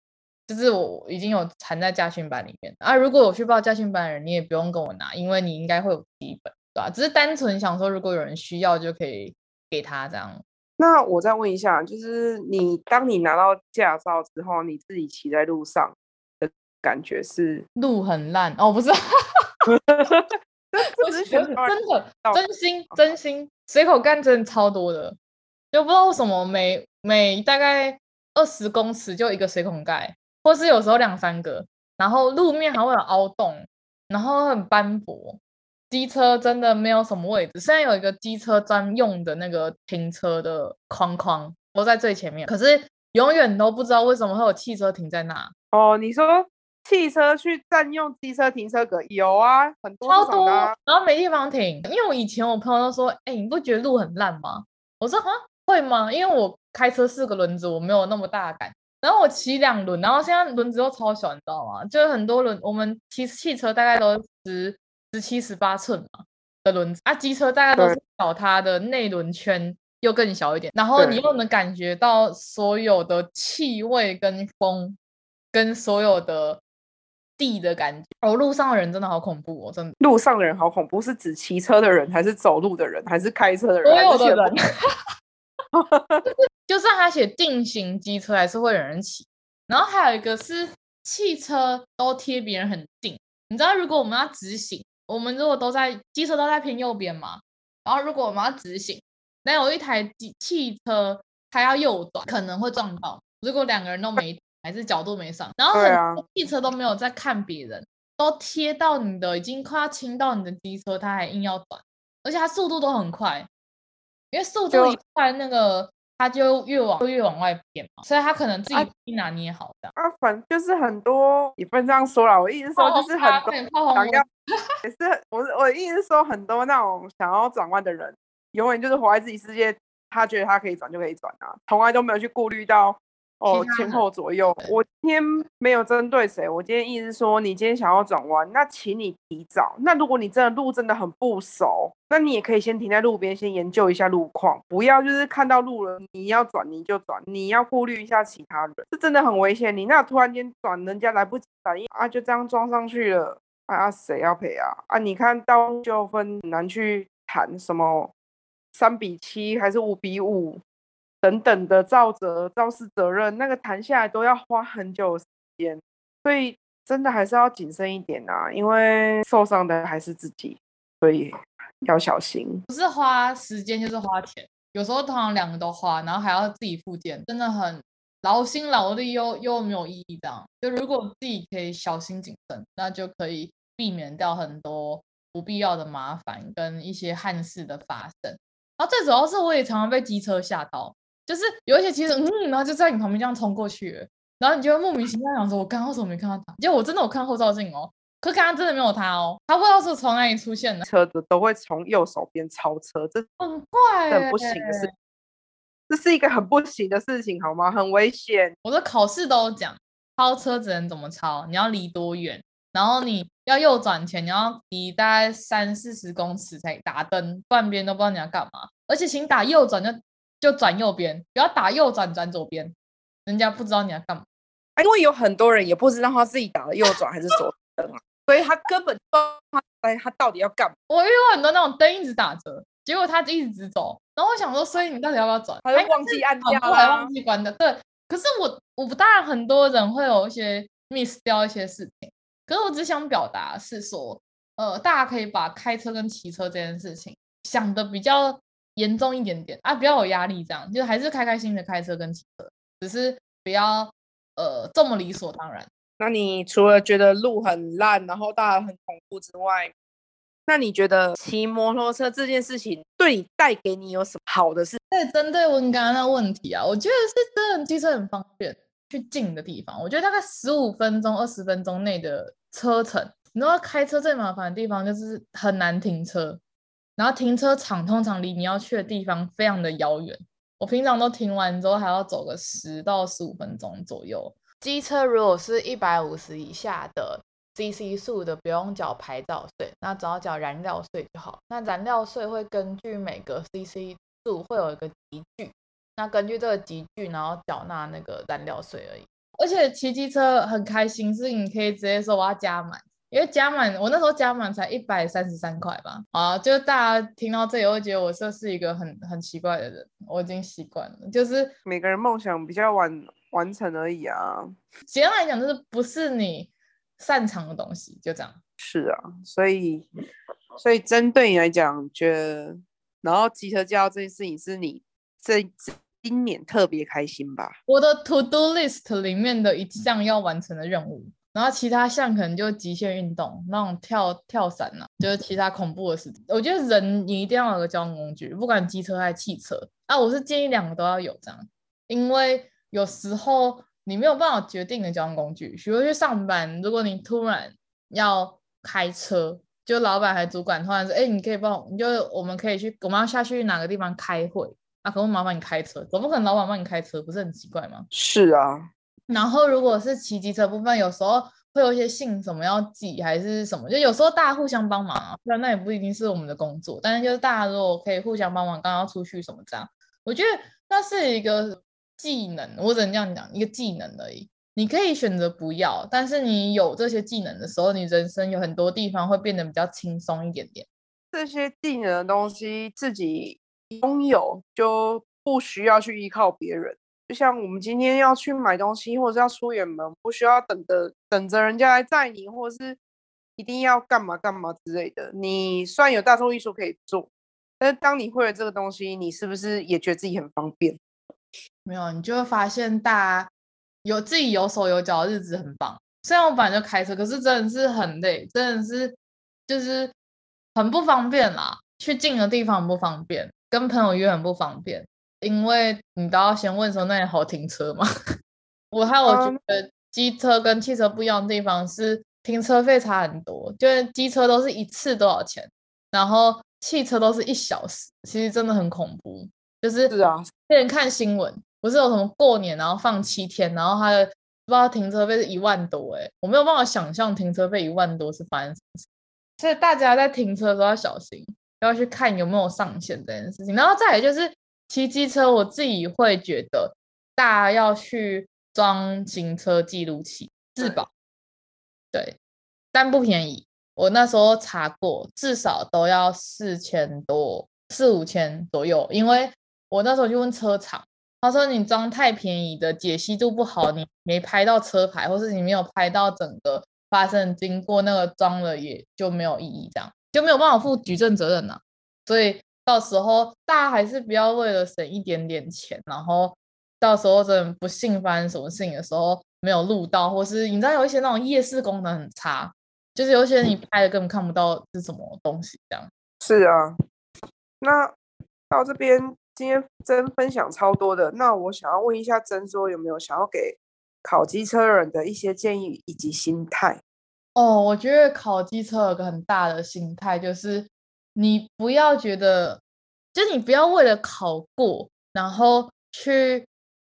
就是我已经有含在驾训班里面啊。如果我去报驾训班的人，你也不用跟我拿，因为你应该会有第一本，对吧？只是单纯想说，如果有人需要，就可以给他这样。那我再问一下，就是你当你拿到驾照之后，你自己骑在路上的感觉是？路很烂哦，不是，我是觉得真的真心真心随口干真的超多的。就不知道为什么每每大概二十公尺就一个水孔盖，或是有时候两三个，然后路面还会有凹洞，然后很斑驳，机车真的没有什么位置。虽然有一个机车专用的那个停车的框框都在最前面，可是永远都不知道为什么会有汽车停在那。哦，你说汽车去占用机车停车格？有啊，很多超多，然后没地方停。因为我以前我朋友都说，哎，你不觉得路很烂吗？我说，哈。会吗？因为我开车四个轮子，我没有那么大感。然后我骑两轮，然后现在轮子都超小，你知道吗？就是很多轮，我们骑汽车大概都十十七、十八寸嘛的轮子啊，机车大概都是小它的内轮圈又更小一点，然后你又能感觉到所有的气味跟风，跟所有的地的感觉。哦，路上的人真的好恐怖哦，真的。路上的人好恐怖，是指骑车的人，还是走路的人，还是开车的人？所有的人。就算他写定型机车，还是会有人骑。然后还有一个是汽车都贴别人很近，你知道，如果我们要直行，我们如果都在机车都在偏右边嘛，然后如果我们要直行。那有一台机汽车，它要右转，可能会撞到。如果两个人都没，还是角度没上，然后很多汽车都没有在看别人，都贴到你的，已经快要亲到你的机车，它还硬要转，而且它速度都很快，因为速度一快，那个它就越往就越往外偏嘛，所以它可能自己拿捏好的。啊，反正就是很多，也不能这样说啦，我意思说就是很多想要，也是我我的意思说很多那种想要转弯的人。永远就是活在自己世界，他觉得他可以转就可以转啊，从来都没有去顾虑到哦前后左右。我今天没有针对谁，我今天意思说，你今天想要转弯，那请你提早。那如果你真的路真的很不熟，那你也可以先停在路边，先研究一下路况，不要就是看到路了你要转你就转，你要顾虑一下其他人，这真的很危险。你那突然间转，人家来不及反应啊，就这样撞上去了，啊谁要赔啊？啊你看道路纠纷很难去谈什么。三比七还是五比五等等的肇责肇事责任，那个谈下来都要花很久时间，所以真的还是要谨慎一点啊，因为受伤的还是自己，所以要小心。不是花时间就是花钱，有时候通常两个都花，然后还要自己付钱，真的很劳心劳力又又没有意义。这样，就如果自己可以小心谨慎，那就可以避免掉很多不必要的麻烦跟一些憾事的发生。然后最主要是我也常常被机车吓到，就是有一些其实，嗯，然后就在你旁边这样冲过去，然后你就会莫名其妙想说，我刚刚为什么没看到他？结果我真的有看后照镜哦，可刚刚真的没有他哦，他不知道是从哪里出现的。车子都会从右手边超车，这很怪，很不行的事，这是一个很不行的事情，好吗？很危险。我的考试都讲，超车只能怎么超？你要离多远？然后你要右转前，你要离大概三四十公尺才打灯，半边都不知道你要干嘛。而且请打右转就就转右边，不要打右转转左边，人家不知道你要干嘛。因为有很多人也不知道他自己打了右转还是左灯啊，所以他根本不知道他到底要干嘛。我遇到很多那种灯一直打着，结果他一直直走。然后我想说，所以你到底要不要转？他就忘记按掉了，还忘记关的。对，可是我我不当然很多人会有一些 miss 掉一些事情。可是我只想表达是说，呃，大家可以把开车跟骑车这件事情想的比较严重一点点啊，不要有压力，这样就还是开开心心的开车跟骑车，只是不要呃这么理所当然。那你除了觉得路很烂，然后大家很恐怖之外，那你觉得骑摩托车这件事情对你带给你有什么好的事？对，针对我刚刚那问题啊，我觉得是真的，骑车很方便，去近的地方，我觉得大概十五分钟、二十分钟内的。车程，你知道开车最麻烦的地方就是很难停车，然后停车场通常离你要去的地方非常的遥远。我平常都停完之后还要走个十到十五分钟左右。机车如果是一百五十以下的 CC 数的，不用缴牌照税，那只要缴燃料税就好。那燃料税会根据每个 CC 数会有一个集聚，那根据这个集聚，然后缴纳那个燃料税而已。而且骑机车很开心，是你可以直接说我要加满，因为加满我那时候加满才一百三十三块吧。啊，就大家听到这里会觉得我就是一个很很奇怪的人，我已经习惯了，就是每个人梦想比较晚完成而已啊。简单来讲，就是不是你擅长的东西，就这样。是啊，所以所以针对你来讲，觉得然后骑车驾照这件事情是你这这。今年特别开心吧？我的 to do list 里面的一项要完成的任务，然后其他项可能就极限运动，那种跳跳伞、啊，就是其他恐怖的事情。我觉得人你一定要有个交通工具，不管机车还是汽车啊，我是建议两个都要有这样，因为有时候你没有办法决定的交通工具，比如去上班，如果你突然要开车，就老板还主管突然说，哎，你可以帮我，你就我们可以去，我们要下去哪个地方开会。啊，可不麻烦你开车，总不可能老板帮你开车，不是很奇怪吗？是啊。然后如果是骑机车部分，有时候会有一些信什么要寄还是什么，就有时候大家互相帮忙啊，那那也不一定是我们的工作，但是就是大家如果可以互相帮忙，刚刚出去什么这样，我觉得那是一个技能，我只能这样讲，一个技能而已。你可以选择不要，但是你有这些技能的时候，你人生有很多地方会变得比较轻松一点点。这些技能的东西自己拥有，就不需要去依靠别人。就像我们今天要去买东西，或者是要出远门，不需要等的等着人家来载你，或者是一定要干嘛干嘛之类的。你虽然有大众运输可以做，但是当你会了这个东西，你是不是也觉得自己很方便？没有，你就会发现大家有自己有手有脚的日子很棒。虽然我本来就开车，可是真的是很累，真的是就是很不方便啦。去近的地方很不方便，跟朋友约很不方便。因为你都要先问说，那里好停车吗？我还有觉得机车跟汽车不一样的地方是停车费差很多，就是机车都是一次多少钱，然后汽车都是一小时，其实真的很恐怖。就是是啊，之前看新闻，不是有什么过年然后放七天，然后他的不知道停车费是一万多，诶，我没有办法想象停车费一万多是发生什么事，所以大家在停车的时候要小心，要去看有没有上限这件事情，然后再来就是。骑机车，我自己会觉得，大家要去装行车记录器自保，对，但不便宜。我那时候查过，至少都要四千多，四五千左右。因为我那时候就问车厂，他说你装太便宜的，解析度不好，你没拍到车牌，或是你没有拍到整个发生经过，那个装了也就没有意义，这样就没有办法负举证责任了。所以。到时候大家还是不要为了省一点点钱，然后到时候真的不幸发生什么事情的时候没有录到，或是你知道有一些那种夜视功能很差，就是有些你拍的根本看不到是什么东西这样。是啊，那到这边今天真分享超多的，那我想要问一下真说有没有想要给考机车人的一些建议以及心态？哦，我觉得考机车有个很大的心态就是。你不要觉得，就你不要为了考过，然后去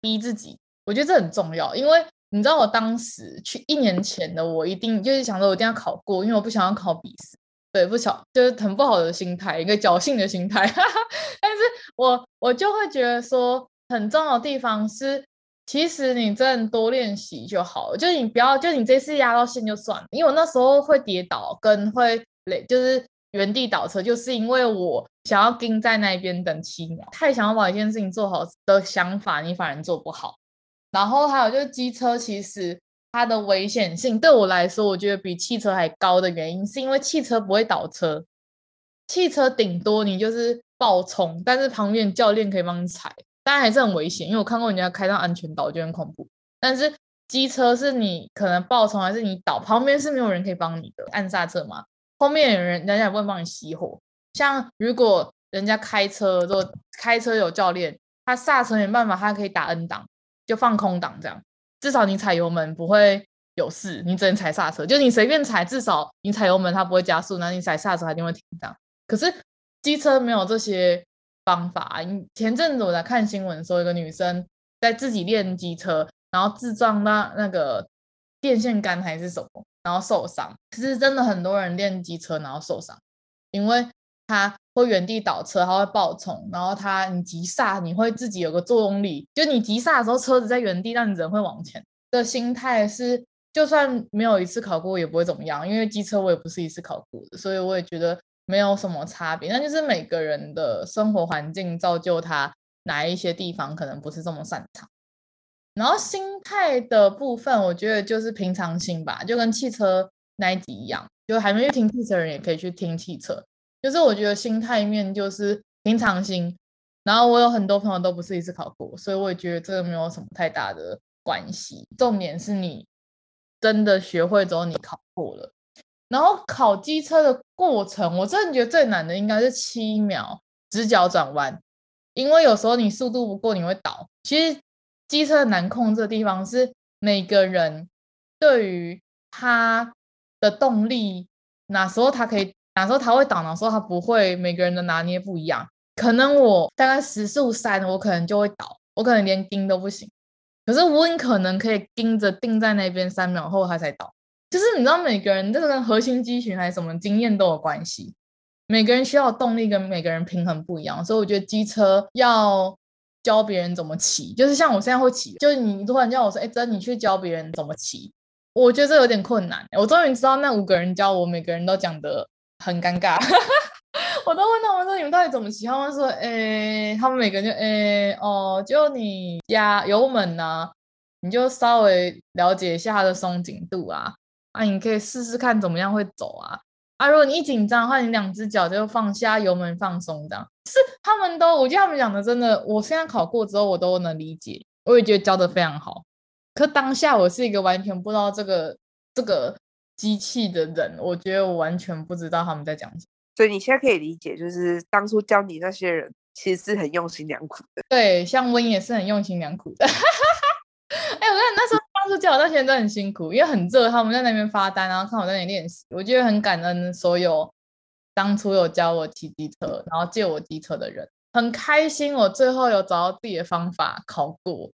逼自己。我觉得这很重要，因为你知道，我当时去一年前的我，一定就是想说，我一定要考过，因为我不想要考笔试。对，不巧就是很不好的心态，一个侥幸的心态。但是我我就会觉得说，很重要的地方是，其实你真的多练习就好了。就是你不要，就你这次压到线就算了，因为我那时候会跌倒，跟会累，就是。原地倒车，就是因为我想要盯在那边等七秒，太想要把一件事情做好的想法，你反而做不好。然后还有就是机车，其实它的危险性对我来说，我觉得比汽车还高的原因，是因为汽车不会倒车，汽车顶多你就是爆冲，但是旁边教练可以帮你踩，当然还是很危险，因为我看过人家开到安全岛就很恐怖。但是机车是你可能爆冲还是你倒，旁边是没有人可以帮你的，按刹车嘛。后面有人，人家也不会帮你熄火。像如果人家开车，如果开车有教练，他刹车没办法，他可以打 N 档，就放空档这样。至少你踩油门不会有事，你只能踩刹车。就你随便踩，至少你踩油门它不会加速，那你踩刹车它一定会停这样。可是机车没有这些方法。你前阵子我在看新闻说，一个女生在自己练机车，然后自撞那那个电线杆还是什么。然后受伤，其实真的很多人练机车然后受伤，因为他会原地倒车，他会爆冲，然后他你急刹，你会自己有个作用力，就你急刹的时候车子在原地，但你人会往前。的心态是，就算没有一次考过也不会怎么样，因为机车我也不是一次考过的，所以我也觉得没有什么差别。那就是每个人的生活环境造就他哪一些地方可能不是这么擅长。然后心态的部分，我觉得就是平常心吧，就跟汽车那一集一样，就还没去听汽车人也可以去听汽车。就是我觉得心态面就是平常心。然后我有很多朋友都不是一次考过，所以我也觉得这个没有什么太大的关系。重点是你真的学会之后，你考过了。然后考机车的过程，我真的觉得最难的应该是七秒直角转弯，因为有时候你速度不够，你会倒。其实。机车难控制的地方是每个人对于他的动力，哪时候他可以，哪时候他会倒，哪时候他不会，每个人的拿捏不一样。可能我大概时速三，我可能就会倒，我可能连盯都不行。可是吴影可能可以盯着定在那边三秒后他才倒。就是你知道，每个人这个核心肌群还是什么经验都有关系。每个人需要动力跟每个人平衡不一样，所以我觉得机车要。教别人怎么骑，就是像我现在会骑，就是你突然叫我说，哎，真你去教别人怎么骑，我觉得这有点困难。我终于知道那五个人教我，每个人都讲得很尴尬。我都问他们说，你们到底怎么骑？他们说，哎，他们每个人就，哎，哦，就你加油门啊，你就稍微了解一下它的松紧度啊，啊，你可以试试看怎么样会走啊。啊，如果你一紧张的话，你两只脚就放下油门放松，这样是他们都，我觉得他们讲的真的，我现在考过之后我都能理解，我也觉得教的非常好。可当下我是一个完全不知道这个这个机器的人，我觉得我完全不知道他们在讲什么。所以你现在可以理解，就是当初教你那些人其实是很用心良苦的。对，像温也是很用心良苦的。哎，我觉得那时候。当时教我那些人都很辛苦，因为很热，他们在那边发呆，然后看我在那里练习。我觉得很感恩所有当初有教我骑机车，然后借我机车的人，很开心。我最后有找到自己的方法考过，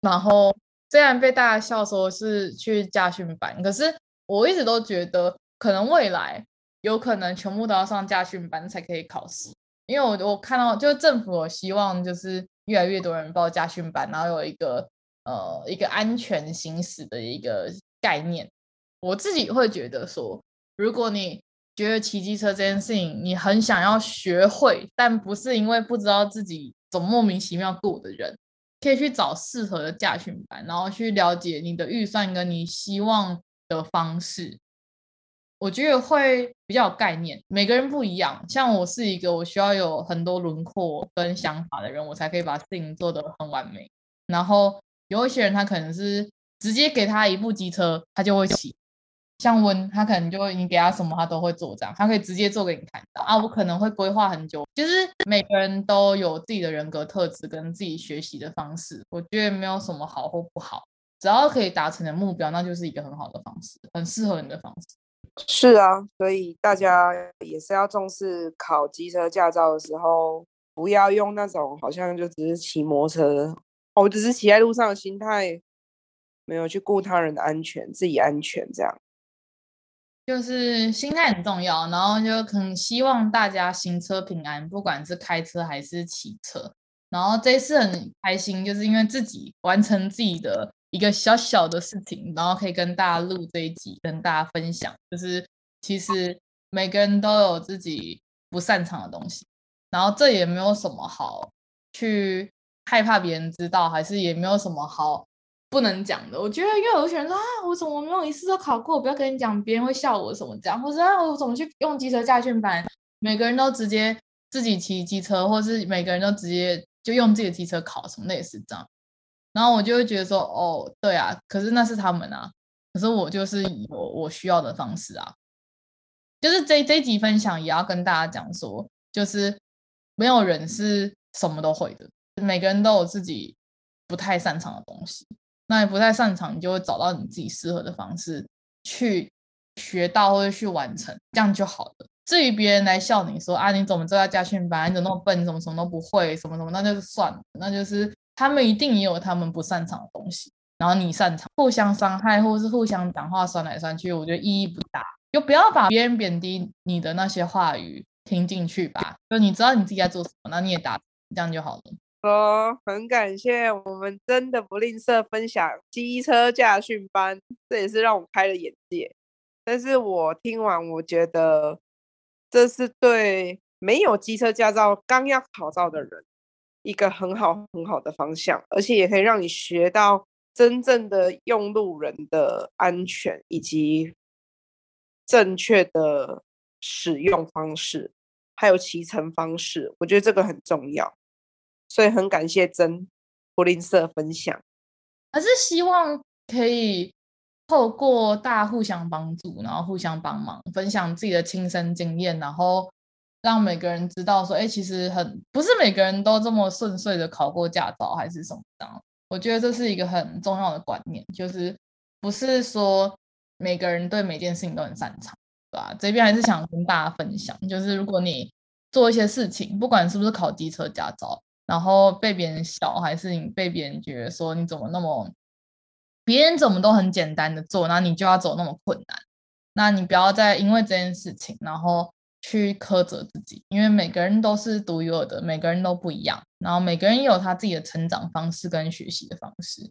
然后虽然被大家笑说是去驾训班，可是我一直都觉得，可能未来有可能全部都要上驾训班才可以考试，因为我我看到就是政府有希望就是越来越多人报驾训班，然后有一个。呃，一个安全行驶的一个概念，我自己会觉得说，如果你觉得骑机车这件事情你很想要学会，但不是因为不知道自己怎么莫名其妙过的人，可以去找适合的驾训班，然后去了解你的预算跟你希望的方式，我觉得会比较有概念。每个人不一样，像我是一个我需要有很多轮廓跟想法的人，我才可以把事情做得很完美，然后。有一些人，他可能是直接给他一部机车，他就会骑。像温，他可能就会你给他什么，他都会做这样，他可以直接做给你看到啊。我可能会规划很久，就是每个人都有自己的人格特质跟自己学习的方式，我觉得没有什么好或不好，只要可以达成的目标，那就是一个很好的方式，很适合你的方式。是啊，所以大家也是要重视考机车驾照的时候，不要用那种好像就只是骑摩托车。我只是骑在路上的心态，没有去顾他人的安全，自己安全这样，就是心态很重要。然后就很希望大家行车平安，不管是开车还是骑车。然后这一次很开心，就是因为自己完成自己的一个小小的事情，然后可以跟大家录这一集，跟大家分享。就是其实每个人都有自己不擅长的东西，然后这也没有什么好去。害怕别人知道，还是也没有什么好不能讲的。我觉得，因为有些人说啊，我怎么没有一次都考过？不要跟你讲，别人会笑我什么这样，或者啊，我怎么去用机车驾训班？每个人都直接自己骑机车，或是每个人都直接就用自己的机车考什么类似这样。然后我就会觉得说，哦，对啊，可是那是他们啊，可是我就是有我需要的方式啊。就是这这一集分享也要跟大家讲说，就是没有人是什么都会的。每个人都有自己不太擅长的东西，那你不太擅长，你就会找到你自己适合的方式去学到或者去完成，这样就好了。至于别人来笑你说啊，你怎么知道驾训班？你怎么那么笨？怎么什么都不会？什么什么？那就是算了，那就是他们一定也有他们不擅长的东西，然后你擅长，互相伤害或是互相讲话酸来酸去，我觉得意义不大。就不要把别人贬低你的那些话语听进去吧。就你知道你自己在做什么，那你也答这样就好了。说很感谢，我们真的不吝啬分享机车驾训班，这也是让我开了眼界。但是我听完，我觉得这是对没有机车驾照刚要考照的人一个很好很好的方向，而且也可以让你学到真正的用路人的安全以及正确的使用方式，还有骑乘方式。我觉得这个很重要。所以很感谢真不吝啬分享，还是希望可以透过大家互相帮助，然后互相帮忙，分享自己的亲身经验，然后让每个人知道说，哎，其实很不是每个人都这么顺遂的考过驾照，还是什么的。我觉得这是一个很重要的观念，就是不是说每个人对每件事情都很擅长，对吧？这边还是想跟大家分享，就是如果你做一些事情，不管是不是考机车驾照。然后被别人笑，还是你被别人觉得说你怎么那么，别人怎么都很简单的做，那你就要走那么困难？那你不要再因为这件事情，然后去苛责自己，因为每个人都是独一无二的，每个人都不一样，然后每个人有他自己的成长方式跟学习的方式，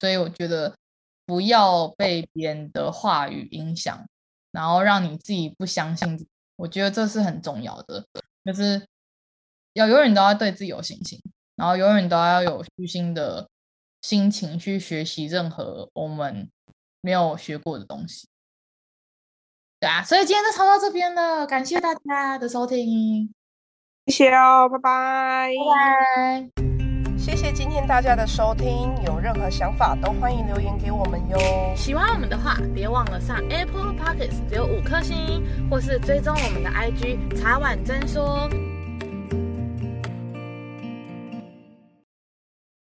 所以我觉得不要被别人的话语影响，然后让你自己不相信，我觉得这是很重要的，就是要永远都要对自己有信心，然后永远都要有虚心的心情去学习任何我们没有学过的东西。对啊，所以今天就抄到这边了，感谢大家的收听，谢谢哦，拜拜，拜拜，谢谢今天大家的收听，有任何想法都欢迎留言给我们哟。喜欢我们的话，别忘了上 Apple Podcast 留五颗星，或是追踪我们的 IG 茶碗真说。